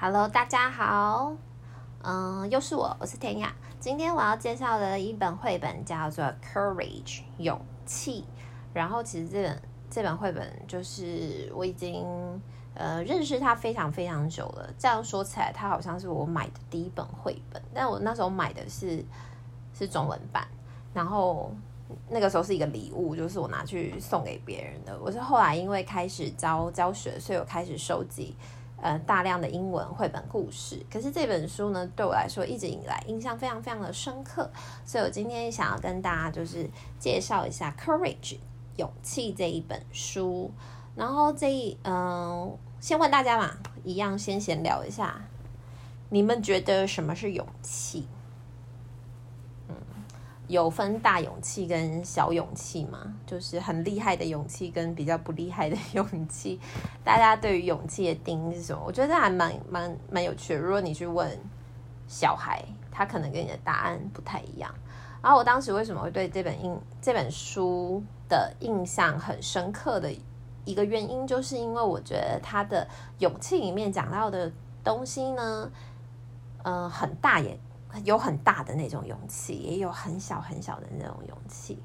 Hello，大家好，嗯，又是我，我是田雅。今天我要介绍的一本绘本叫做《Courage》勇气。然后其实这本这本绘本就是我已经呃认识它非常非常久了。这样说起来，它好像是我买的第一本绘本，但我那时候买的是是中文版。然后那个时候是一个礼物，就是我拿去送给别人的。我是后来因为开始教教学，所以我开始收集。呃，大量的英文绘本故事，可是这本书呢，对我来说一直以来印象非常非常的深刻，所以我今天想要跟大家就是介绍一下《Courage》勇气这一本书。然后这一嗯、先问大家嘛，一样先闲聊一下，你们觉得什么是勇气？有分大勇气跟小勇气嘛？就是很厉害的勇气跟比较不厉害的勇气，大家对于勇气的定义是什么？我觉得这还蛮蛮蛮有趣的。如果你去问小孩，他可能跟你的答案不太一样。然后我当时为什么会对这本印这本书的印象很深刻的一个原因，就是因为我觉得他的勇气里面讲到的东西呢，嗯、呃，很大也。有很大的那种勇气，也有很小很小的那种勇气。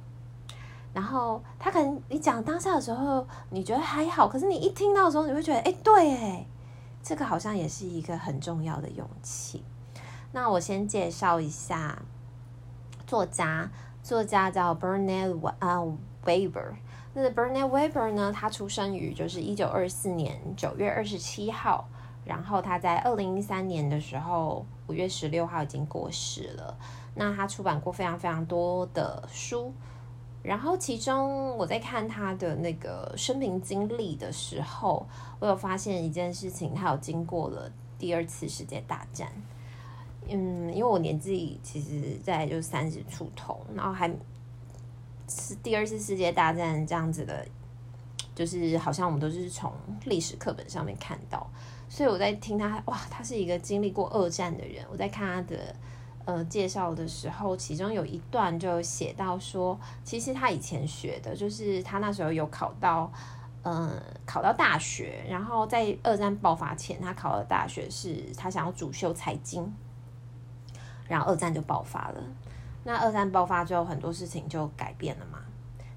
然后他可能你讲当下的时候，你觉得还好，可是你一听到的时候，你会觉得，哎，对，哎，这个好像也是一个很重要的勇气。那我先介绍一下作家，作家叫 Bernard 啊 Weber。那 Bernard Weber 呢，他出生于就是一九二四年九月二十七号。然后他在二零一三年的时候，五月十六号已经过世了。那他出版过非常非常多的书，然后其中我在看他的那个生平经历的时候，我有发现一件事情，他有经过了第二次世界大战。嗯，因为我年纪其实在就三十出头，然后还是第二次世界大战这样子的，就是好像我们都是从历史课本上面看到。所以我在听他，哇，他是一个经历过二战的人。我在看他的呃介绍的时候，其中有一段就写到说，其实他以前学的就是他那时候有考到，嗯、考到大学。然后在二战爆发前，他考的大学是他想要主修财经，然后二战就爆发了。那二战爆发之后，很多事情就改变了嘛。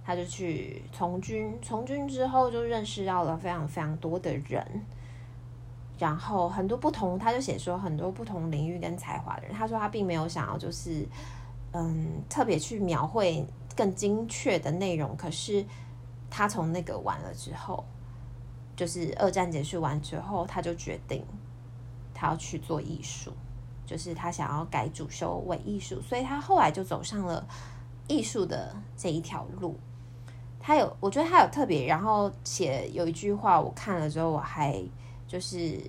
他就去从军，从军之后就认识到了非常非常多的人。然后很多不同，他就写说很多不同领域跟才华的人。他说他并没有想要就是，嗯，特别去描绘更精确的内容。可是他从那个完了之后，就是二战结束完之后，他就决定他要去做艺术，就是他想要改主修为艺术。所以他后来就走上了艺术的这一条路。他有，我觉得他有特别，然后写有一句话，我看了之后我还。就是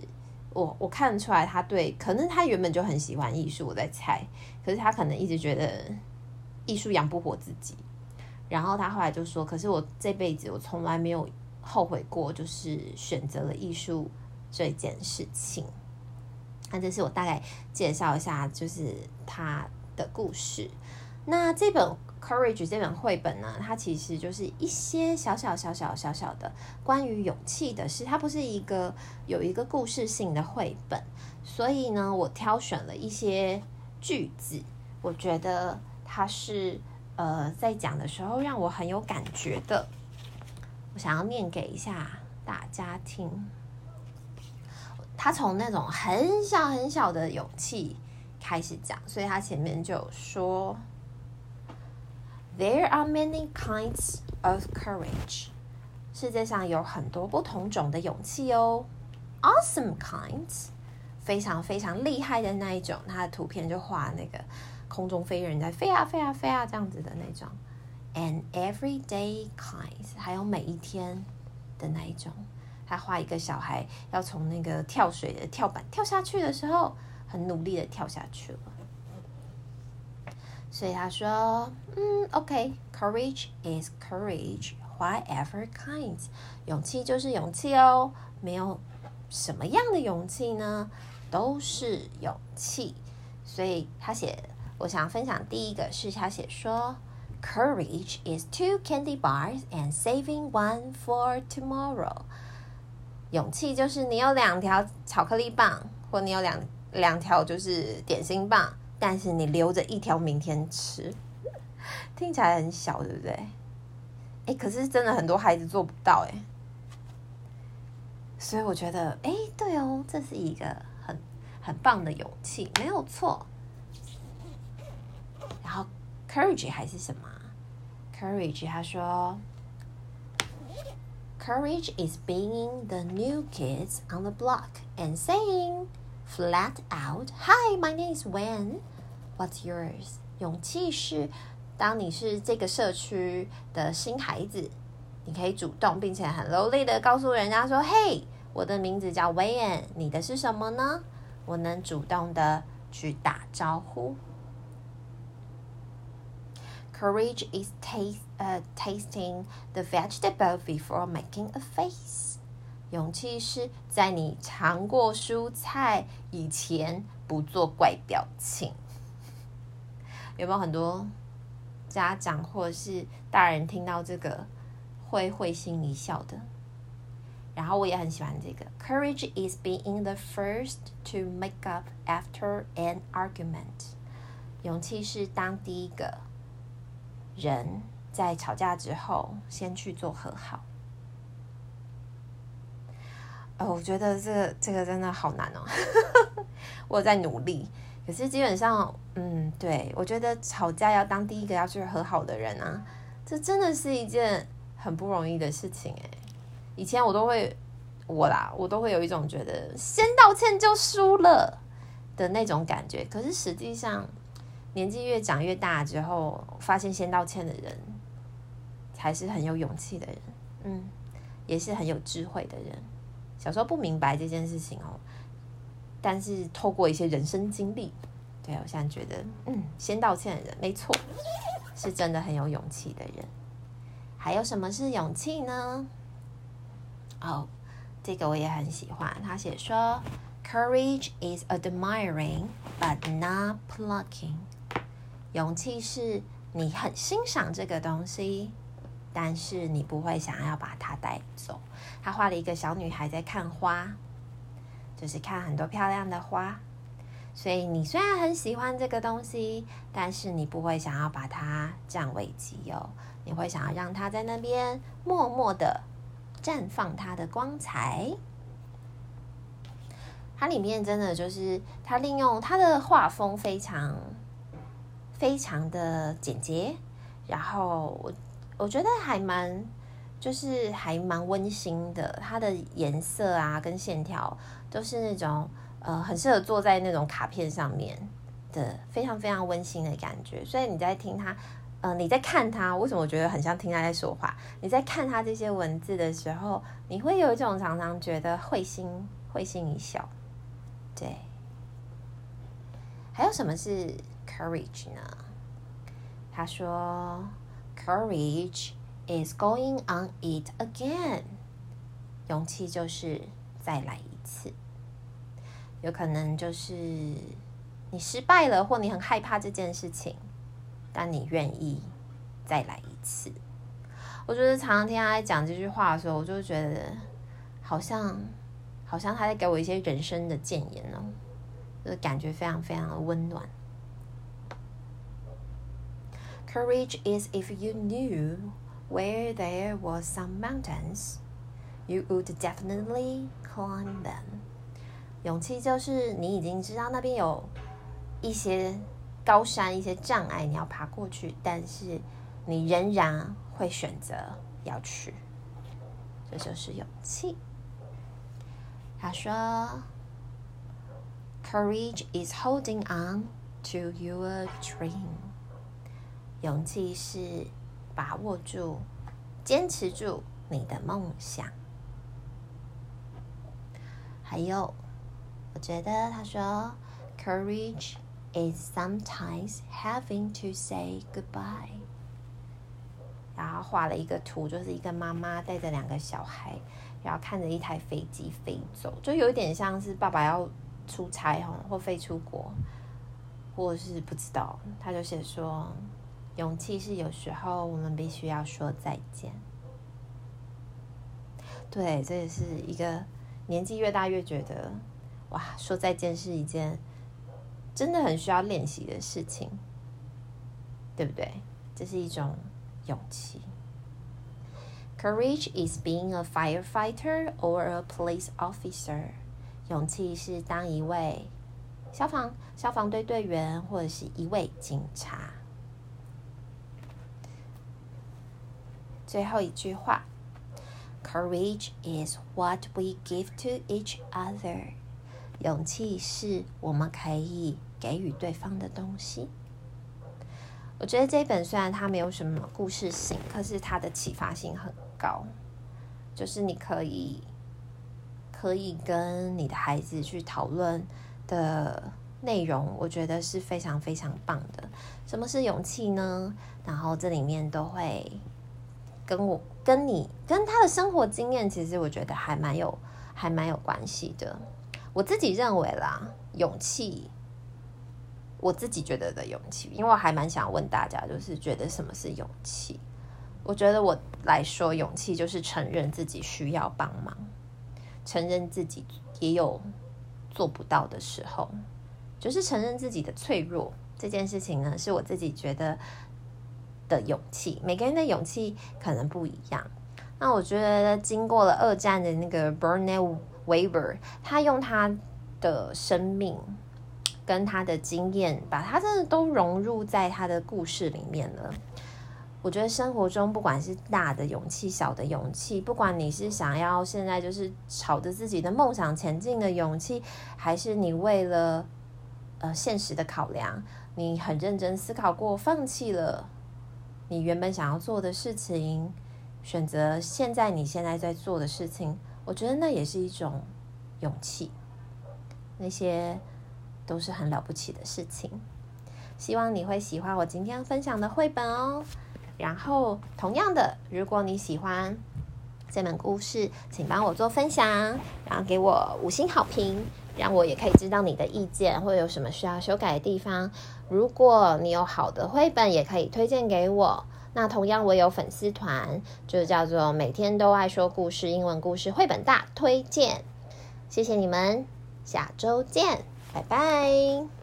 我我看出来，他对可能他原本就很喜欢艺术，我在猜。可是他可能一直觉得艺术养不活自己，然后他后来就说：“可是我这辈子我从来没有后悔过，就是选择了艺术这件事情。”那这是我大概介绍一下，就是他的故事。那这本。Courage 这本绘本呢，它其实就是一些小小小小小小的关于勇气的事。它不是一个有一个故事性的绘本，所以呢，我挑选了一些句子，我觉得它是呃在讲的时候让我很有感觉的。我想要念给一下大家听。他从那种很小很小的勇气开始讲，所以他前面就说。There are many kinds of courage. 世界上有很多不同种的勇气哦。Awesome kinds，非常非常厉害的那一种。它的图片就画那个空中飞人在飞啊飞啊飞啊这样子的那种。And everyday kinds，还有每一天的那一种。他画一个小孩要从那个跳水的跳板跳下去的时候，很努力的跳下去了。所以他说，嗯，OK，courage is courage，whatever kinds，勇气就是勇气哦，没有什么样的勇气呢，都是勇气。所以他写，我想分享第一个是他写说，courage is two candy bars and saving one for tomorrow。勇气就是你有两条巧克力棒，或你有两两条就是点心棒，但是你留着一条明天吃，听起来很小，对不对？哎，可是真的很多孩子做不到哎，所以我觉得，哎，对哦，这是一个很很棒的勇气，没有错。然后，courage 还是什么？courage，他说，courage is being the new kids on the block and saying flat out, "Hi, my name is Wen. What's yours?" 勇气是。当你是这个社区的新孩子，你可以主动并且很流利的告诉人家说：“嘿，我的名字叫韦恩，你的是什么呢？”我能主动的去打招呼。Courage is taste, uh, tasting the vegetable before making a face。 勇气是在你尝过蔬菜以前不做怪表情。有没有很多？家长或者是大人听到这个会会心一笑的，然后我也很喜欢这个。Courage is being the first to make up after an argument。勇气是当第一个人在吵架之后先去做和好。哦，我觉得这个这个真的好难哦，我在努力。可是基本上，嗯，对，我觉得吵架要当第一个要去和好的人啊，这真的是一件很不容易的事情哎。以前我都会，我啦，我都会有一种觉得先道歉就输了的那种感觉。可是实际上，年纪越长越大之后，发现先道歉的人才是很有勇气的人，嗯，也是很有智慧的人。小时候不明白这件事情哦。但是透过一些人生经历，对，我现在觉得，嗯，先道歉的人没错，是真的很有勇气的人。还有什么是勇气呢？哦，这个我也很喜欢。他写说，Courage is admiring but not plucking。勇气是你很欣赏这个东西，但是你不会想要把它带走。他画了一个小女孩在看花。就是看很多漂亮的花，所以你虽然很喜欢这个东西，但是你不会想要把它占为己有，你会想要让它在那边默默的绽放它的光彩。它里面真的就是它利用它的画风非常非常的简洁，然后我我觉得还蛮就是还蛮温馨的，它的颜色啊跟线条。都是那种呃，很适合坐在那种卡片上面的，非常非常温馨的感觉。所以你在听他，呃，你在看他，为什么我觉得很像听他在说话？你在看他这些文字的时候，你会有一种常常觉得会心会心一笑。对，还有什么是 courage 呢？他说，courage is going on it again。勇气就是再来一次，有可能就是你失败了，或你很害怕这件事情，但你愿意再来一次。我觉得常常听他在讲这句话的时候，我就觉得好像好像他在给我一些人生的建言哦，就是感觉非常非常的温暖。Courage is if you knew where there was some mountains, you would definitely climb them。勇气就是你已经知道那边有一些高山、一些障碍，你要爬过去，但是你仍然会选择要去，这就是勇气。他说：“Courage is holding on to your dream。”勇气是把握住、坚持住你的梦想。还有，我觉得他说，Courage is sometimes having to say goodbye。然后画了一个图，就是一个妈妈带着两个小孩，然后看着一台飞机飞走，就有点像是爸爸要出差哈，或飞出国，或是不知道。他就写说，勇气是有时候我们必须要说再见。对，这也是一个。年纪越大，越觉得哇，说再见是一件真的很需要练习的事情，对不对？这是一种勇气。Courage is being a firefighter or a police officer。勇气是当一位消防消防队队员或者是一位警察。最后一句话，Courage is what we give to each other。勇气是我们可以给予对方的东西。我觉得这本虽然它没有什么故事性，可是它的启发性很高。就是你可以可以跟你的孩子去讨论的内容，我觉得是非常非常棒的。什么是勇气呢？然后这里面都会跟我跟你跟他的生活经验，其实我觉得还蛮有还蛮有关系的。我自己认为啦，勇气，我自己觉得的勇气，因为我还蛮想问大家，就是觉得什么是勇气？我觉得我来说，勇气就是承认自己需要帮忙，承认自己也有做不到的时候，就是承认自己的脆弱。这件事情呢，是我自己觉得的勇气。每个人的勇气可能不一样。那我觉得，经过了二战的那个 Bernard Weber，他用他的生命跟他的经验，把他真的都融入在他的故事里面了。我觉得生活中不管是大的勇气、小的勇气，不管你是想要现在就是朝着自己的梦想前进的勇气，还是你为了呃现实的考量，你很认真思考过，放弃了你原本想要做的事情，选择现在你现在在做的事情。我觉得那也是一种勇气，那些都是很了不起的事情。希望你会喜欢我今天分享的绘本哦。然后，同样的，如果你喜欢这本故事，请帮我做分享，然后给我五星好评，让我也可以知道你的意见或者有什么需要修改的地方。如果你有好的绘本，也可以推荐给我。那同样，我有粉丝团，就叫做“每天都爱说故事”英文故事绘本大推荐。谢谢你们，下周见，拜拜。